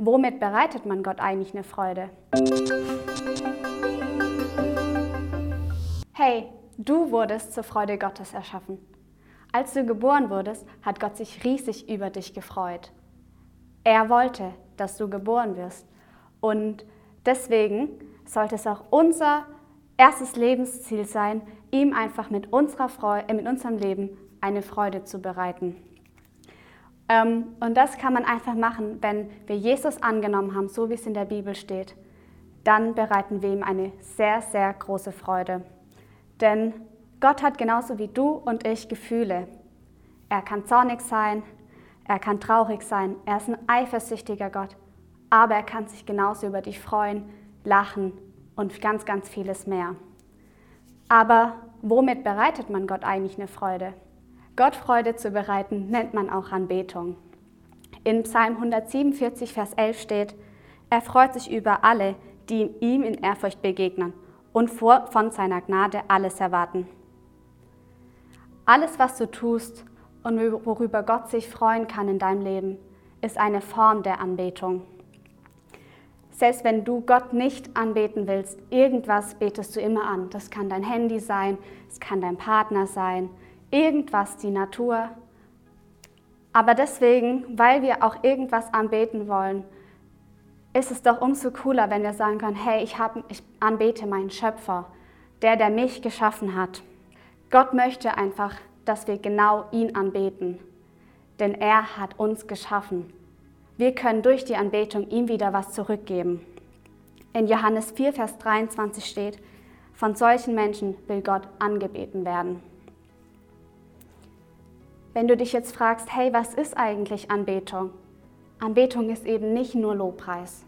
womit bereitet man Gott eigentlich eine Freude? Hey, du wurdest zur Freude Gottes erschaffen. Als du geboren wurdest, hat Gott sich riesig über dich gefreut. Er wollte, dass du geboren wirst. Und deswegen sollte es auch unser erstes Lebensziel sein, ihm einfach mit, unserer Freude, mit unserem Leben eine Freude zu bereiten. Ähm, und das kann man einfach machen, wenn wir Jesus angenommen haben, so wie es in der Bibel steht. Dann bereiten wir ihm eine sehr, sehr große Freude. Denn Gott hat genauso wie du und ich Gefühle. Er kann zornig sein, er kann traurig sein, er ist ein eifersüchtiger Gott, aber er kann sich genauso über dich freuen, lachen und ganz, ganz vieles mehr. Aber womit bereitet man Gott eigentlich eine Freude? Gott Freude zu bereiten nennt man auch Anbetung. In Psalm 147, Vers 11 steht, er freut sich über alle, die ihm in Ehrfurcht begegnen und von seiner Gnade alles erwarten. Alles, was du tust und worüber Gott sich freuen kann in deinem Leben, ist eine Form der Anbetung. Selbst wenn du Gott nicht anbeten willst, irgendwas betest du immer an. Das kann dein Handy sein, es kann dein Partner sein, irgendwas, die Natur. Aber deswegen, weil wir auch irgendwas anbeten wollen, ist es doch umso cooler, wenn wir sagen können, hey, ich, hab, ich anbete meinen Schöpfer, der, der mich geschaffen hat. Gott möchte einfach, dass wir genau ihn anbeten, denn er hat uns geschaffen. Wir können durch die Anbetung ihm wieder was zurückgeben. In Johannes 4, Vers 23 steht, von solchen Menschen will Gott angebeten werden. Wenn du dich jetzt fragst, hey, was ist eigentlich Anbetung? Anbetung ist eben nicht nur Lobpreis.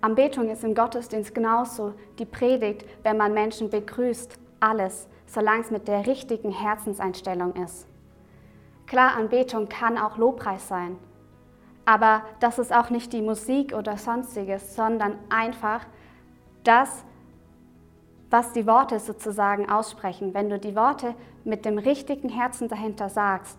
Anbetung ist im Gottesdienst genauso die Predigt, wenn man Menschen begrüßt, alles, solange es mit der richtigen Herzenseinstellung ist. Klar, Anbetung kann auch Lobpreis sein, aber das ist auch nicht die Musik oder sonstiges, sondern einfach das, was die Worte sozusagen aussprechen. Wenn du die Worte mit dem richtigen Herzen dahinter sagst,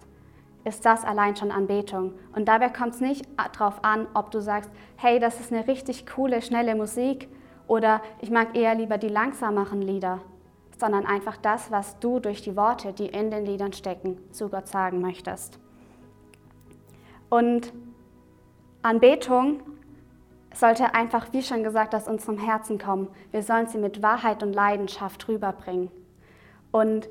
ist das allein schon Anbetung. Und dabei kommt es nicht darauf an, ob du sagst, hey, das ist eine richtig coole, schnelle Musik oder ich mag eher lieber die langsameren Lieder sondern einfach das, was du durch die Worte, die in den Liedern stecken, zu Gott sagen möchtest. Und Anbetung sollte einfach, wie schon gesagt, aus unserem Herzen kommen. Wir sollen sie mit Wahrheit und Leidenschaft rüberbringen. Und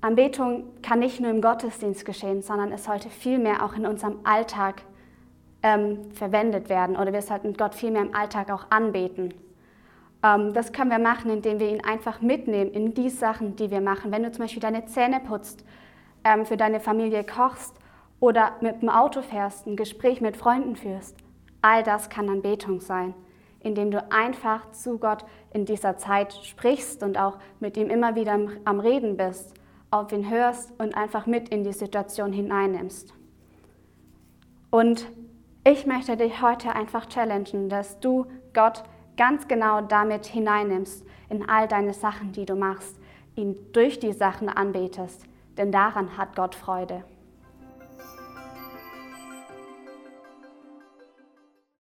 Anbetung kann nicht nur im Gottesdienst geschehen, sondern es sollte vielmehr auch in unserem Alltag ähm, verwendet werden oder wir sollten Gott vielmehr im Alltag auch anbeten. Ähm, das können wir machen, indem wir ihn einfach mitnehmen in die Sachen, die wir machen. Wenn du zum Beispiel deine Zähne putzt, ähm, für deine Familie kochst oder mit dem Auto fährst, ein Gespräch mit Freunden führst, all das kann Anbetung sein, indem du einfach zu Gott in dieser Zeit sprichst und auch mit ihm immer wieder am Reden bist, auf ihn hörst und einfach mit in die Situation hineinnimmst. Und ich möchte dich heute einfach challengen, dass du Gott ganz genau damit hineinnimmst in all deine Sachen, die du machst, ihn durch die Sachen anbetest, denn daran hat Gott Freude.